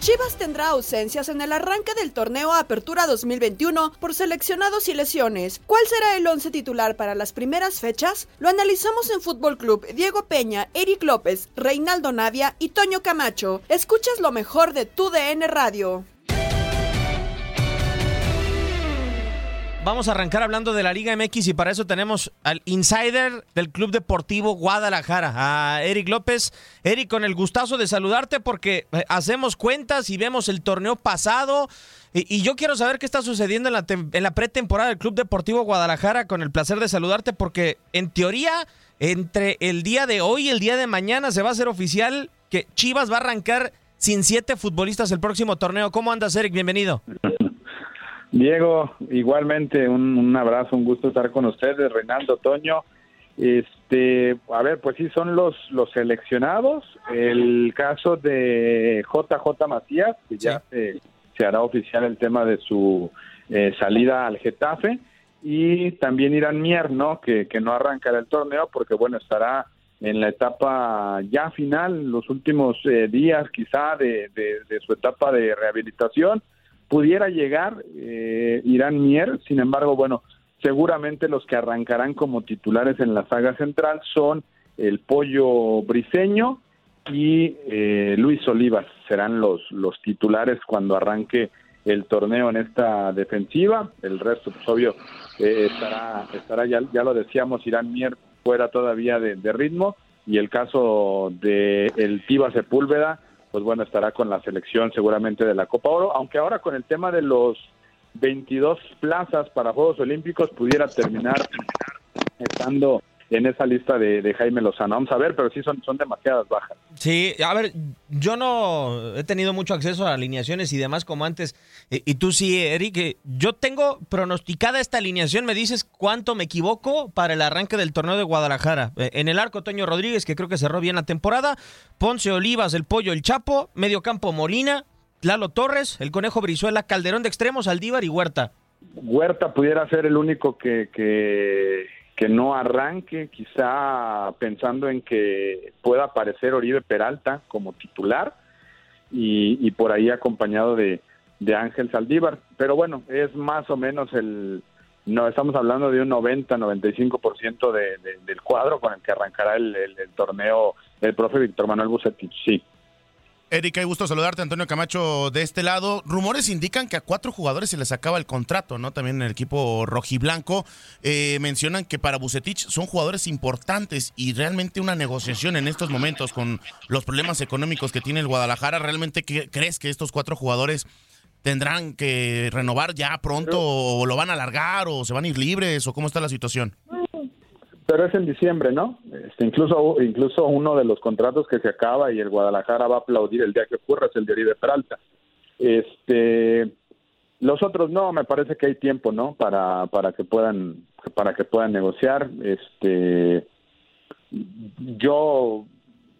Chivas tendrá ausencias en el arranque del torneo Apertura 2021 por seleccionados y lesiones. ¿Cuál será el once titular para las primeras fechas? Lo analizamos en Fútbol Club Diego Peña, Eric López, Reinaldo Navia y Toño Camacho. Escuchas lo mejor de tu DN Radio. Vamos a arrancar hablando de la Liga MX y para eso tenemos al insider del Club Deportivo Guadalajara, a Eric López. Eric, con el gustazo de saludarte porque eh, hacemos cuentas y vemos el torneo pasado y, yo quiero saber qué está sucediendo en la, en la pretemporada del Club Deportivo Guadalajara con el placer de saludarte porque en teoría entre el día de hoy y el día de mañana se va a hacer oficial que Chivas va a arrancar sin siete futbolistas el próximo torneo. ¿Cómo andas, Eric? Bienvenido. Diego, igualmente un, un abrazo, un gusto estar con ustedes, Reinaldo Toño. Este, a ver, pues sí son los los seleccionados. El caso de JJ Macías, que ya se, se hará oficial el tema de su eh, salida al Getafe, y también Irán Mier, ¿no? Que, que no arrancará el torneo porque bueno estará en la etapa ya final, los últimos eh, días quizá de, de- de su etapa de rehabilitación pudiera llegar eh, Irán Mier, sin embargo, bueno, seguramente los que arrancarán como titulares en la saga central son el Pollo Briseño y eh, Luis Olivas, serán los, los titulares cuando arranque el torneo en esta defensiva, el resto, pues obvio, eh, estará, estará ya, ya lo decíamos, Irán Mier fuera todavía de, de ritmo, y el caso de el Tiva Sepúlveda, pues bueno, estará con la selección seguramente de la Copa Oro, aunque ahora con el tema de los 22 plazas para Juegos Olímpicos pudiera terminar estando en esa lista de, de Jaime Lozano. Vamos a ver, pero sí son, son demasiadas bajas. Sí, a ver, yo no he tenido mucho acceso a alineaciones y demás como antes. Y, y tú sí, Eric. eh, Yo tengo pronosticada esta alineación. Me dices cuánto me equivoco para el arranque del torneo de Guadalajara. Eh, En el arco, Toño Rodríguez, que creo que cerró bien la temporada. Ponce Olivas, el Pollo, el Chapo. Medio campo, Molina. Lalo Torres, el Conejo Brizuela, Calderón de extremos, Aldívar y Huerta. Huerta pudiera ser el único que, que, que no arranque, quizá pensando en que pueda aparecer Oribe Peralta como titular y, y por ahí acompañado de, de Ángel Saldívar. Pero bueno, es más o menos el... No, estamos hablando de un 90-95% de, de, del cuadro con el que arrancará el, el- el torneo el profe Víctor Manuel Bucetich, sí. Erika, hay gusto saludarte, Antonio Camacho, de este lado. Rumores indican que a cuatro jugadores se les acaba el contrato, ¿no? También en el equipo rojiblanco. Eh, mencionan que para Bucetich son jugadores importantes y realmente una negociación en estos momentos con los problemas económicos que tiene el Guadalajara. ¿Realmente crees que estos cuatro jugadores tendrán que renovar ya pronto o lo van a alargar o se van a ir libres o cómo está la situación? Pero es en diciembre, ¿no? Este, incluso, incluso uno de los contratos que se acaba y el Guadalajara va a aplaudir el día que ocurra es el de Oribe Peralta. Este, los otros no, me parece que hay tiempo, ¿no? Para, para que puedan, para que puedan negociar. Este, yo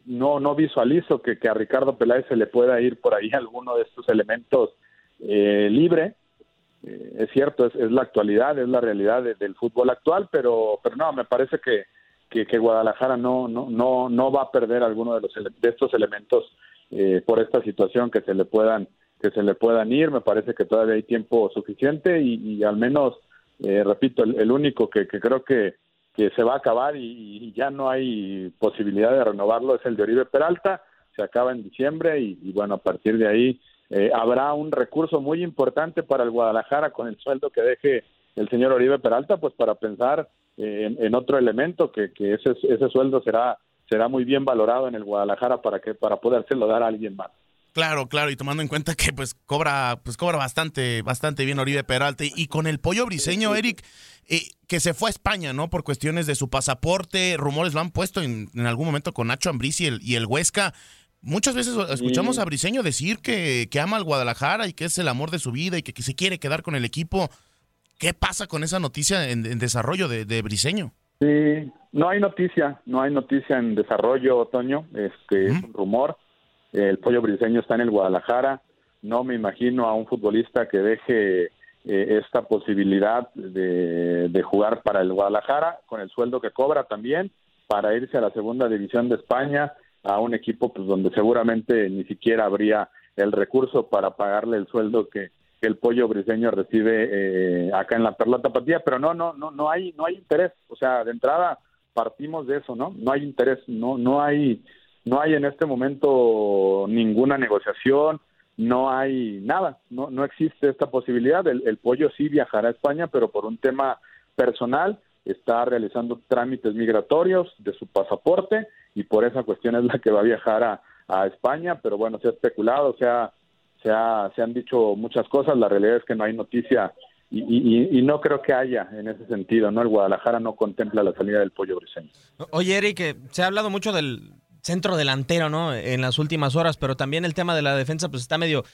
no, no visualizo que, que a Ricardo Peláez se le pueda ir por ahí alguno de estos elementos eh, libre eh, es cierto, es, la actualidad, es la realidad del fútbol actual, pero, pero no, me parece que, que, Guadalajara no, no, no, no va a perder alguno de, los, de estos elementos eh, por esta situación que se le puedan que se le puedan ir, me parece que todavía hay tiempo suficiente y, al menos, eh, repito, el, único que, creo que, que se va a acabar y, ya no hay posibilidad de renovarlo es el de Oribe Peralta, se acaba en diciembre y, y bueno, a partir de ahí eh, habrá un recurso muy importante para el Guadalajara con el sueldo que deje el señor Oribe Peralta, pues para pensar eh, en, otro elemento que, que ese, ese sueldo será será muy bien valorado en el Guadalajara para que para podérselo dar a alguien más. Claro, claro, y tomando en cuenta que pues cobra, pues cobra bastante, bastante bien Oribe Peralta. Y con el pollo briseño, Eric, eh, que se fue a España, ¿no? Por cuestiones de su pasaporte, rumores lo han puesto en, en algún momento con Nacho Ambriz y el, y el Huesca. Muchas veces escuchamos a Briseño decir que, ama al Guadalajara y que es el amor de su vida y que, se quiere quedar con el equipo. ¿Qué pasa con esa noticia en, desarrollo de, de, Briseño? Sí, no hay noticia, no hay noticia en desarrollo, Otoño. Este es un rumor. El pollo Briseño está en el Guadalajara. No me imagino a un futbolista que deje eh, esta posibilidad de, de jugar para el Guadalajara con el sueldo que cobra también para irse a la segunda división de España a un equipo pues donde seguramente ni siquiera habría el recurso para pagarle el sueldo que, el pollo briseño recibe eh, acá en la Perla Tapatía, pero no, no, no, no hay, no hay interés, o sea, de entrada partimos de eso, ¿no? No hay interés, no, no hay, no hay en este momento ninguna negociación, no hay nada, no, no existe esta posibilidad. El, el pollo sí viajará a España, pero por un tema personal está realizando trámites migratorios de su pasaporte y por esa cuestión es la que va a viajar a, España, pero bueno, se ha especulado, se, ha, se, se han dicho muchas cosas, la realidad es que no hay noticia y, no creo que haya en ese sentido, ¿no? El Guadalajara no contempla la salida del pollo briseño. Oye, Eric, se ha hablado mucho del centro delantero, ¿no? En las últimas horas, pero también el tema de la defensa, pues está medio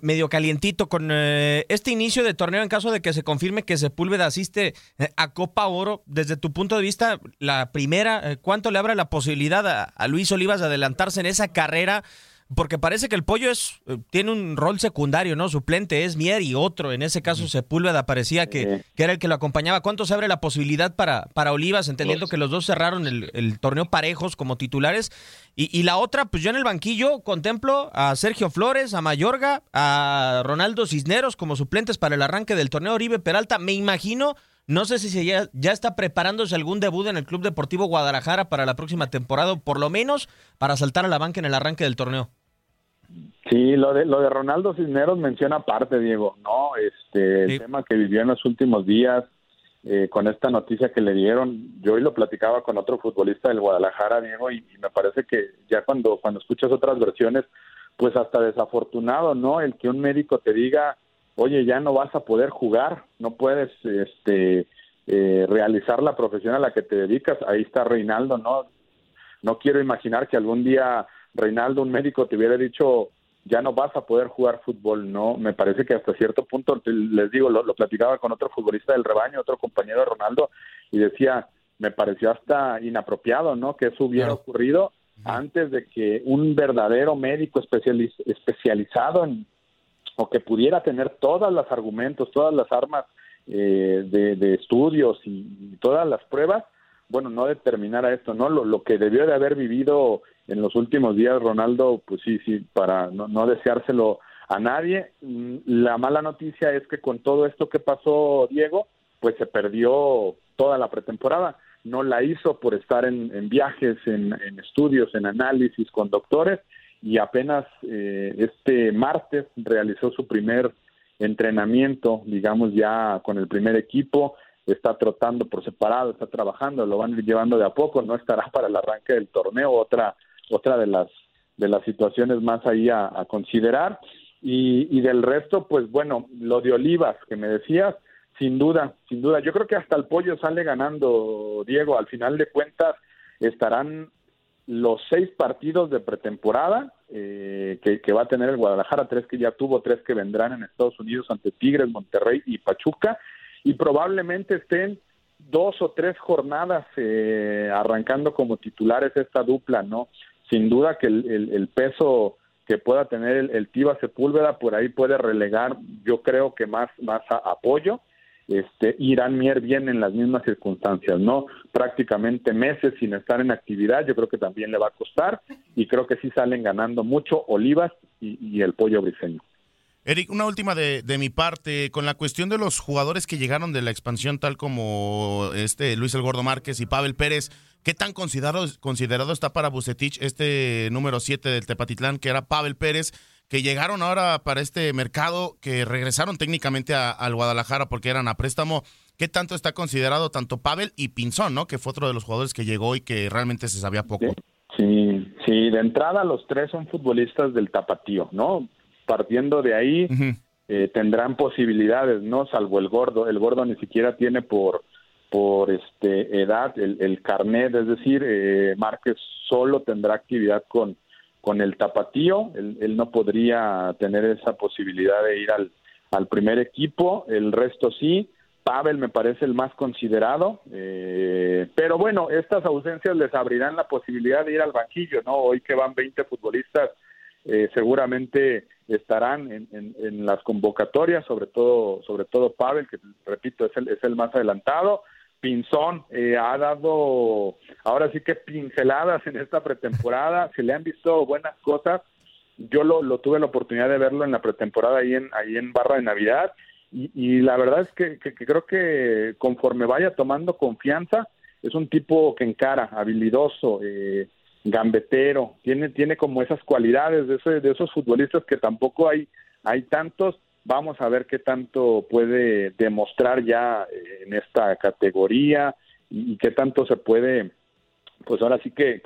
medio calientito con eh, este inicio de torneo en caso de que se confirme que Sepúlveda asiste eh, a Copa Oro. Desde tu punto de vista, la primera, eh, ¿cuánto le abre la posibilidad a Luis Olivas de adelantarse en esa carrera? Porque parece que el pollo es eh, tiene un rol secundario, ¿no? Suplente es Mier y otro, en ese caso Sepúlveda parecía que, que, era el que lo acompañaba. ¿Cuánto se abre la posibilidad para, para Olivas, entendiendo que los dos cerraron el, torneo parejos como titulares? Y, y, la otra, pues yo en el banquillo contemplo a Sergio Flores, a Mayorga, a Ronaldo Cisneros como suplentes para el arranque del torneo Oribe Peralta. Me imagino no sé si ya, ya está preparándose algún debut en el Club Deportivo Guadalajara para la próxima temporada, por lo menos para saltar a la banca en el arranque del torneo. Sí, lo de, lo de Ronaldo Cisneros menciona aparte, Diego, ¿no? Este, el tema que vivió en los últimos días eh, con esta noticia que le dieron, yo hoy lo platicaba con otro futbolista del Guadalajara, Diego, y, me parece que ya cuando, cuando escuchas otras versiones, pues hasta desafortunado, ¿no? El que un médico te diga, oye, ya no vas a poder jugar, no puedes, este, eh, realizar la profesión a la que te dedicas, ahí está Reinaldo, ¿no? No quiero imaginar que algún día Reinaldo, un médico, te hubiera dicho, ya no vas a poder jugar fútbol, no, me parece que hasta cierto punto, les digo, lo, platicaba con otro futbolista del rebaño, otro compañero de Ronaldo, y decía, me pareció hasta inapropiado, ¿no? Que eso hubiera ocurrido antes de que un verdadero médico especializado en, o que pudiera tener todos los argumentos, todas las armas eh, de, estudios y, todas las pruebas, bueno, no determinara esto, ¿no? Lo, lo que debió de haber vivido en los últimos días Ronaldo, pues sí, sí, para no, deseárselo a nadie. Mm, la mala noticia es que con todo esto que pasó Diego, pues se perdió toda la pretemporada. No la hizo por estar en, viajes, en, estudios, en análisis con doctores y apenas eh, este martes realizó su primer entrenamiento, digamos ya con el primer equipo, está trotando por separado, está trabajando, lo van llevando de a poco, no estará para el arranque del torneo, otra otra de las de las situaciones más ahí a, considerar. Y, y del resto, pues bueno, lo de Olivas que me decías, sin duda, sin duda, yo creo que hasta el pollo sale ganando, Diego, al final de cuentas estarán los seis partidos de pretemporada eh, que, va a tener el Guadalajara, tres que ya tuvo, tres que vendrán en Estados Unidos ante Tigres, Monterrey y Pachuca, y probablemente estén dos o tres jornadas eh, arrancando como titulares esta dupla, ¿no? Sin duda que el, peso que pueda tener el, el Tiva Sepúlveda por ahí puede relegar, yo creo que más, más apoyo este, Irán Mier viene en las mismas circunstancias, ¿no? Prácticamente meses sin estar en actividad, yo creo que también le va a costar y creo que sí salen ganando mucho Olivas y, el pollo briseño. Eric, una última de, mi parte, con la cuestión de los jugadores que llegaron de la expansión, tal como este Luis El Gordo Márquez y Pavel Pérez, ¿qué tan considerado, considerado está para Bucetich este número 7 del Tepatitlán, que era Pavel Pérez? que llegaron ahora para este mercado, que regresaron técnicamente al Guadalajara porque eran a préstamo. ¿Qué tanto está considerado tanto Pavel y Pinzón, ¿no? que fue otro de los jugadores que llegó y que realmente se sabía poco? Sí, sí, de entrada los tres son futbolistas del tapatío, ¿no? Partiendo de ahí, eh, tendrán posibilidades, ¿no? Salvo el gordo. El gordo ni siquiera tiene por por este edad el, el carnet, es decir, eh, Márquez solo tendrá actividad con con el tapatío, él, no podría tener esa posibilidad de ir al, al primer equipo, el resto sí, Pavel me parece el más considerado, eh, pero bueno, estas ausencias les abrirán la posibilidad de ir al banquillo, ¿no? Hoy que van 20 futbolistas, eh, seguramente estarán en, en, las convocatorias, sobre todo, sobre todo Pavel, que repito, es el, es el más adelantado, Pinzón eh, ha dado ahora sí que pinceladas en esta pretemporada, se le han visto buenas cosas. Yo lo, tuve la oportunidad de verlo en la pretemporada ahí en, ahí en Barra de Navidad y, la verdad es que, creo que conforme vaya tomando confianza, es un tipo que encara, habilidoso, eh, gambetero, tiene, tiene como esas cualidades de, de esos futbolistas que tampoco hay, hay tantos Vamos a ver qué tanto puede demostrar ya eh, en esta categoría y, qué tanto se puede, pues ahora sí que,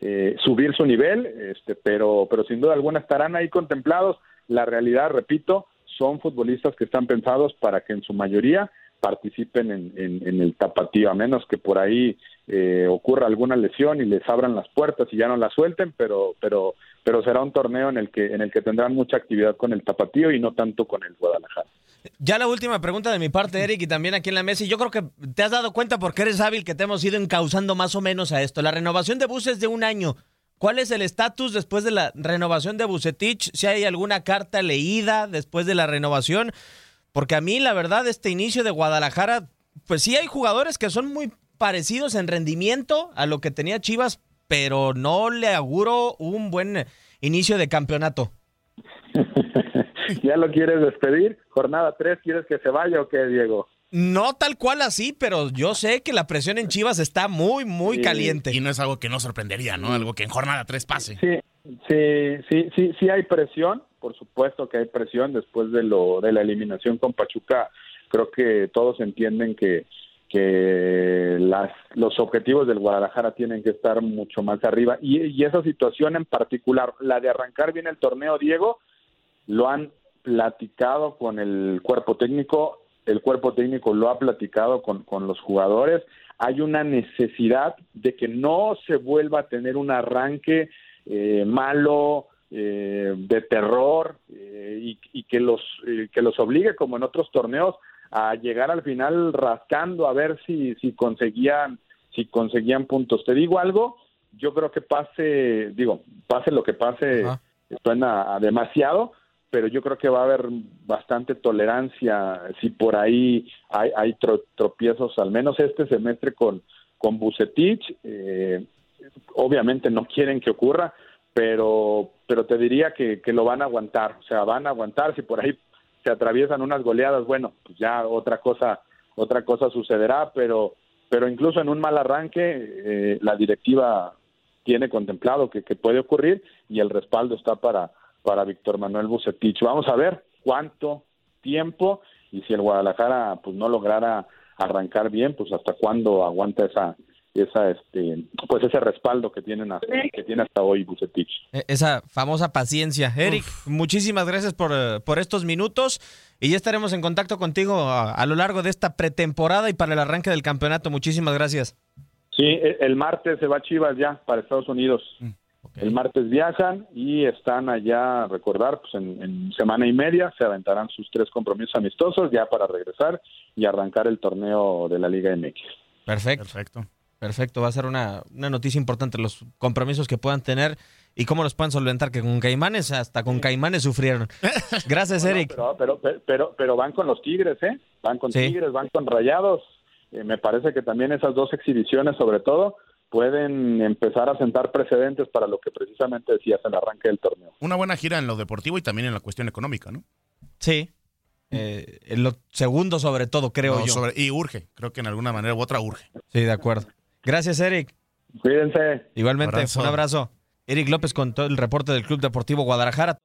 eh, subir su nivel, este, pero, pero sin duda alguna estarán ahí contemplados. La realidad, repito, son futbolistas que están pensados para que en su mayoría participen en, en, el tapatío, a menos que por ahí eh, ocurra alguna lesión y les abran las puertas y ya no las suelten, pero, pero, pero será un torneo en el que, en el que tendrán mucha actividad con el tapatío y no tanto con el Guadalajara. Ya la última pregunta de mi parte, Eric, y también aquí en la mesa, y yo creo que te has dado cuenta porque eres hábil que te hemos ido encauzando más o menos a esto. La renovación de buses de un año. ¿Cuál es el estatus después de la renovación de Bucetich? Si hay alguna carta leída después de la renovación, porque a mí, la verdad, este inicio de Guadalajara, pues sí hay jugadores que son muy parecidos en rendimiento a lo que tenía Chivas, pero no le auguro un buen inicio de campeonato. ¿Ya lo quieres despedir? Jornada 3, ¿quieres que se vaya o qué, Diego? No tal cual así, pero yo sé que la presión en Chivas está muy, muy caliente. Y no es algo que no sorprendería, ¿no? Algo que en jornada 3 pase. Sí, sí, sí, sí, sí hay presión por supuesto que hay presión después de lo de la eliminación con Pachuca. Creo que todos entienden que que las, los objetivos del Guadalajara tienen que estar mucho más arriba. Y, y esa situación en particular, la de arrancar bien el torneo, Diego, lo han platicado con el cuerpo técnico, el cuerpo técnico lo ha platicado con, con los jugadores, hay una necesidad de que no se vuelva a tener un arranque eh, malo, eh, de terror eh, y, que los eh, que los obligue como en otros torneos a llegar al final rascando a ver si si conseguían si conseguían puntos. Te digo algo yo creo que pase digo pase lo que pase suena demasiado pero yo creo que va a haber bastante tolerancia si por ahí hay, hay tropiezos al menos este semestre con con Bucetich obviamente no quieren que ocurra pero, pero te diría que, que lo van a aguantar, o sea, van a aguantar, si por ahí se atraviesan unas goleadas, bueno, pues ya otra cosa, otra cosa sucederá, pero, pero incluso en un mal arranque, eh, la directiva tiene contemplado que, que puede ocurrir y el respaldo está para, para Víctor Manuel Bucetich. Vamos a ver cuánto tiempo y si el Guadalajara pues no lograra arrancar bien, pues hasta cuándo aguanta esa esa este pues ese respaldo que tienen hasta, que tiene hasta hoy Bucetich. E- Esa famosa paciencia. Eric, muchísimas gracias por, eh, por estos minutos y ya estaremos en contacto contigo a, a lo largo de esta pretemporada y para el arranque del campeonato. Muchísimas gracias. Sí, e- el martes se va Chivas ya para Estados Unidos. El martes viajan y están allá, recordar, pues en, en semana y media se aventarán sus tres compromisos amistosos ya para regresar y arrancar el torneo de la Liga MX. Perfecto. Perfecto. Perfecto, va a ser una, una noticia importante los compromisos que puedan tener y cómo los puedan solventar, que con Caimanes, hasta con Caimanes sufrieron. Gracias, Eric. Pero, pero, pero, pero, pero van con los Tigres, ¿eh? Van con Sí. Tigres, van con Rayados. Eh, me parece que también esas dos exhibiciones, sobre todo, pueden empezar a sentar precedentes para lo que precisamente decías el arranque del torneo. Una buena gira en lo deportivo y también en la cuestión económica, ¿no? Sí. Eh, en lo segundo sobre todo, creo No, yo. sobre- y urge, creo que en alguna manera u otra urge. Sí, de acuerdo. Gracias, Eric. Cuídense. Igualmente, Abrazo. un abrazo. Eric López con todo el reporte del Club Deportivo Guadalajara.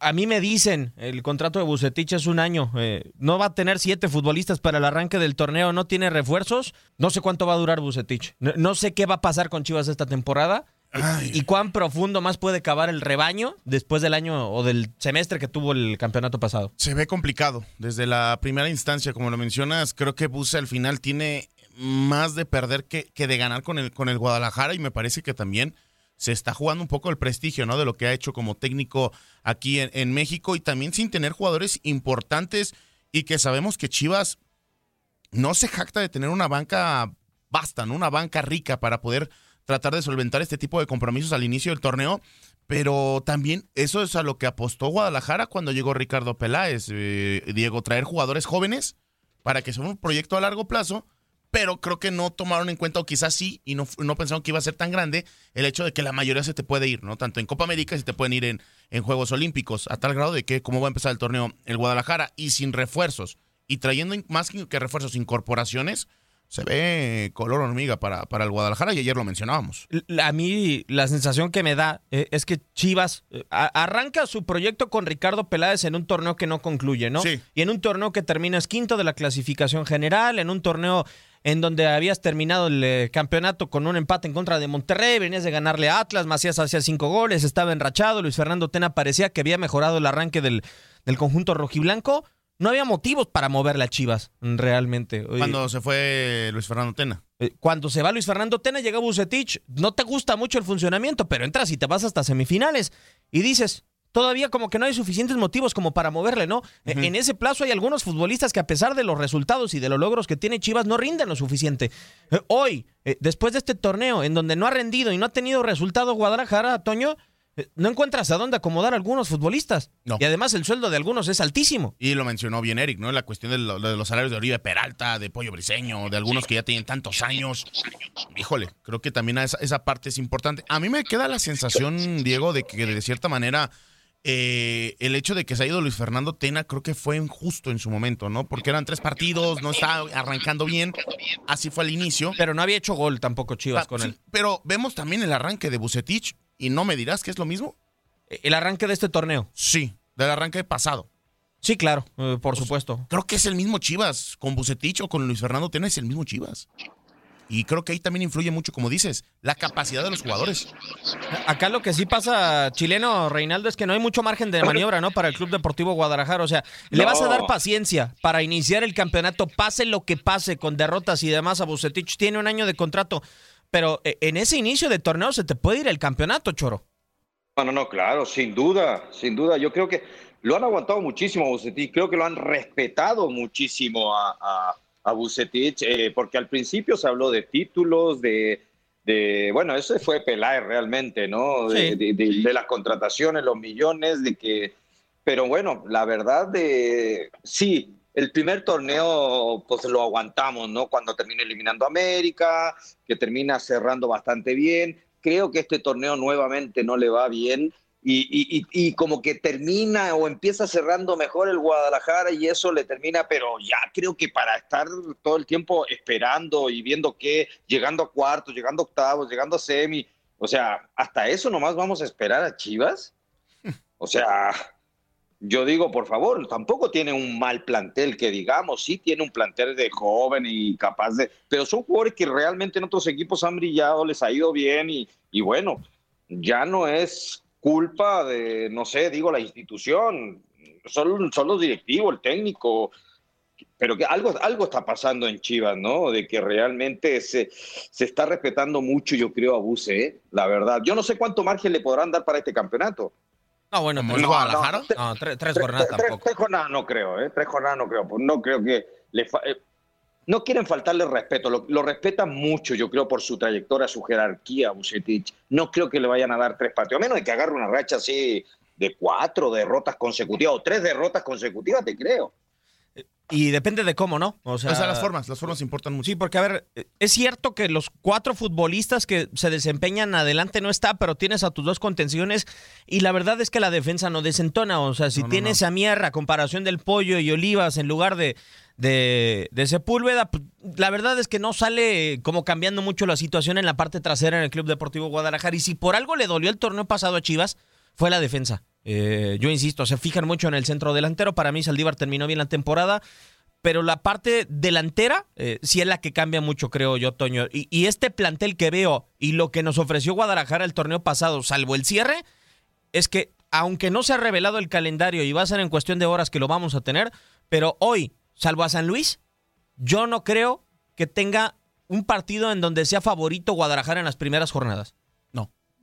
A mí me dicen, el contrato de Bucetich es un año. eh, no va a tener siete futbolistas para el arranque del torneo, no tiene refuerzos. No sé cuánto va a durar Bucetich. No, no sé qué va a pasar con Chivas esta temporada. Y cuán profundo más puede cavar el rebaño después del año o del semestre que tuvo el campeonato pasado. Se ve complicado. Desde la primera instancia, como lo mencionas, creo que Buse al final tiene más de perder que, que de ganar con el, con el Guadalajara y me parece que también se está jugando un poco el prestigio, ¿no? De lo que ha hecho como técnico aquí en, en México y también sin tener jugadores importantes y que sabemos que Chivas no se jacta de tener una banca basta, ¿no? Una banca rica para poder tratar de solventar este tipo de compromisos al inicio del torneo. Pero también eso es a lo que apostó Guadalajara cuando llegó Ricardo Peláez. eh, Diego, traer jugadores jóvenes para que sea un proyecto a largo plazo, pero creo que no tomaron en cuenta, o quizás sí, y no, no pensaron que iba a ser tan grande, el hecho de que la mayoría se te puede ir, ¿no? Tanto en Copa América se te pueden ir en, en Juegos Olímpicos, a tal grado de que cómo va a empezar el torneo el Guadalajara y sin refuerzos, y trayendo más que refuerzos, incorporaciones, se ve color hormiga para, para el Guadalajara y ayer lo mencionábamos. A mí la sensación que me da eh, es que Chivas eh, arranca su proyecto con Ricardo Peláez en un torneo que no concluye, ¿no? Sí. Y en un torneo que terminas quinto de la clasificación general, en un torneo en donde habías terminado el eh, campeonato con un empate en contra de Monterrey, venías de ganarle a Atlas, Macías hacía cinco goles, estaba enrachado, Luis Fernando Tena parecía que había mejorado el arranque del, del conjunto rojiblanco. No había motivos para moverle a Chivas, realmente. Cuando se fue Luis Fernando Tena. eh, Cuando se va Luis Fernando Tena, llega Bucetich, no te gusta mucho el funcionamiento, pero entras y te vas hasta semifinales y dices, todavía como que no hay suficientes motivos como para moverle, ¿no? E- En ese plazo hay algunos futbolistas que a pesar de los resultados y de los logros que tiene Chivas no rinden lo suficiente. Eh, Hoy, eh, después de este torneo en donde no ha rendido y no ha tenido resultado Guadalajara, Toño, eh, no encuentras a dónde acomodar a algunos futbolistas. No. Y además el sueldo de algunos es altísimo. Y lo mencionó bien Eric, ¿no? La cuestión de, lo- de los salarios de Oribe Peralta, de Pollo Briseño, de algunos que ya tienen tantos años. Híjole, creo que también esa, esa parte es importante. A mí me queda la sensación, Diego, de que de cierta manera eh, el hecho de que se ha ido Luis Fernando Tena creo que fue injusto en su momento, ¿no? Porque eran tres partidos, no estaba arrancando bien. Así fue al inicio. Pero no había hecho gol tampoco Chivas Ah, con sí, él. Pero vemos también el arranque de Bucetich y no me dirás que es lo mismo. El arranque de este torneo. Sí, del arranque pasado. Sí, claro, eh, por supuesto. Creo que es el mismo Chivas. Con Bucetich o con Luis Fernando Tena es el mismo Chivas. Y creo que ahí también influye mucho, como dices, la capacidad de los jugadores. Acá lo que sí pasa, chileno Reinaldo, es que no hay mucho margen de maniobra, ¿no? Para el Club Deportivo Guadalajara. O sea, le vas a dar paciencia para iniciar el campeonato, pase lo que pase, con derrotas y demás. A Bucetich tiene un año de contrato, pero eh, en ese inicio de torneo se te puede ir el campeonato, Choro. No, no, no, claro, sin duda, sin duda. Yo creo que lo han aguantado muchísimo a Bucetich, creo que lo han respetado muchísimo a, a, a Bucetich, eh, porque al principio se habló de títulos, de, de bueno, eso fue Peláez realmente, ¿no? De, Sí. de- de- de las contrataciones, los millones, de que... Pero bueno, la verdad de... Sí, el primer torneo pues lo aguantamos, ¿no? Cuando termina eliminando a América, que termina cerrando bastante bien. Creo que este torneo nuevamente no le va bien y, y, como que termina o empieza cerrando mejor el Guadalajara y eso le termina, pero ya creo que para estar todo el tiempo esperando y viendo que llegando a cuartos, llegando a octavos, llegando a semi, o sea, hasta eso nomás vamos a esperar a Chivas. O sea, yo digo, por favor, tampoco tiene un mal plantel que digamos, sí tiene un plantel de joven y capaz de, pero son jugadores que realmente en otros equipos han brillado, les ha ido bien y, y bueno, ya no es culpa de, no sé, digo, la institución, son, son los directivos, el técnico, pero que algo, algo está pasando en Chivas, ¿no? De que realmente se, se está respetando mucho, yo creo, a Buse, ¿eh? la verdad. Yo no sé cuánto margen le podrán dar para este campeonato. No, bueno, no, Guadalajara? No, tres, jornadas tampoco. Tres, jornadas no creo, ¿eh? Tres jornadas no creo. No creo que le... Eh, no quieren faltarle respeto, lo, respetan mucho, yo creo, por su trayectoria, su jerarquía, Bucetich. No creo que le vayan a dar tres partidos, a menos de que agarre una racha así de cuatro derrotas consecutivas o tres derrotas consecutivas, te creo. Y depende de cómo, ¿no? O sea, las formas, las formas importan mucho. Sí, porque a ver, es cierto que los cuatro futbolistas que se desempeñan adelante no está, pero tienes a tus dos contenciones y la verdad es que la defensa no desentona. O sea, si tienes a Mierra, comparación del Pollo y Olivas en lugar de, de, de Sepúlveda, pues, la verdad es que no sale como cambiando mucho la situación en la parte trasera en el Club Deportivo Guadalajara. Y si por algo le dolió el torneo pasado a Chivas, fue la defensa. Eh, yo insisto, se fijan mucho en el centro delantero. Para mí, Saldívar terminó bien la temporada. Pero la parte delantera eh, sí es la que cambia mucho, creo yo, Toño. Y, este plantel que veo y lo que nos ofreció Guadalajara el torneo pasado, salvo el cierre, es que aunque no se ha revelado el calendario y va a ser en cuestión de horas que lo vamos a tener, pero hoy, salvo a San Luis, yo no creo que tenga un partido en donde sea favorito Guadalajara en las primeras jornadas.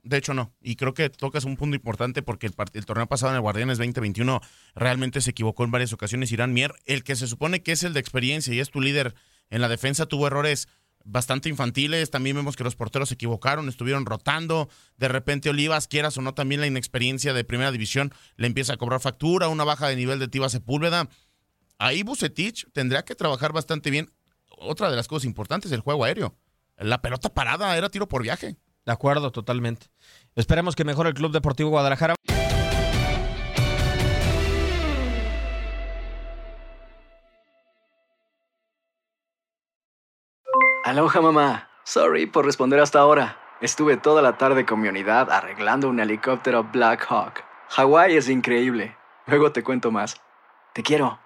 De hecho, no. Y creo que tocas un punto importante porque el, torneo pasado en el Guardianes 2021 realmente se equivocó en varias ocasiones. Irán Mier, el que se supone que es el de experiencia y es tu líder en la defensa, tuvo errores bastante infantiles. También vemos que los porteros se equivocaron, estuvieron rotando. De repente, Olivas, quieras o no, también la inexperiencia de primera división le empieza a cobrar factura, una baja de nivel de Tiva Sepúlveda. Ahí Bucetich tendría que trabajar bastante bien. Otra de las cosas importantes, el juego aéreo. La pelota parada era tiro por viaje. De acuerdo, totalmente. Esperemos que mejore el Club Deportivo Guadalajara. Aloha mamá. Sorry por responder hasta ahora. Estuve toda la tarde con mi unidad arreglando un helicóptero Black Hawk. Hawái es increíble. Luego te cuento más. Te quiero.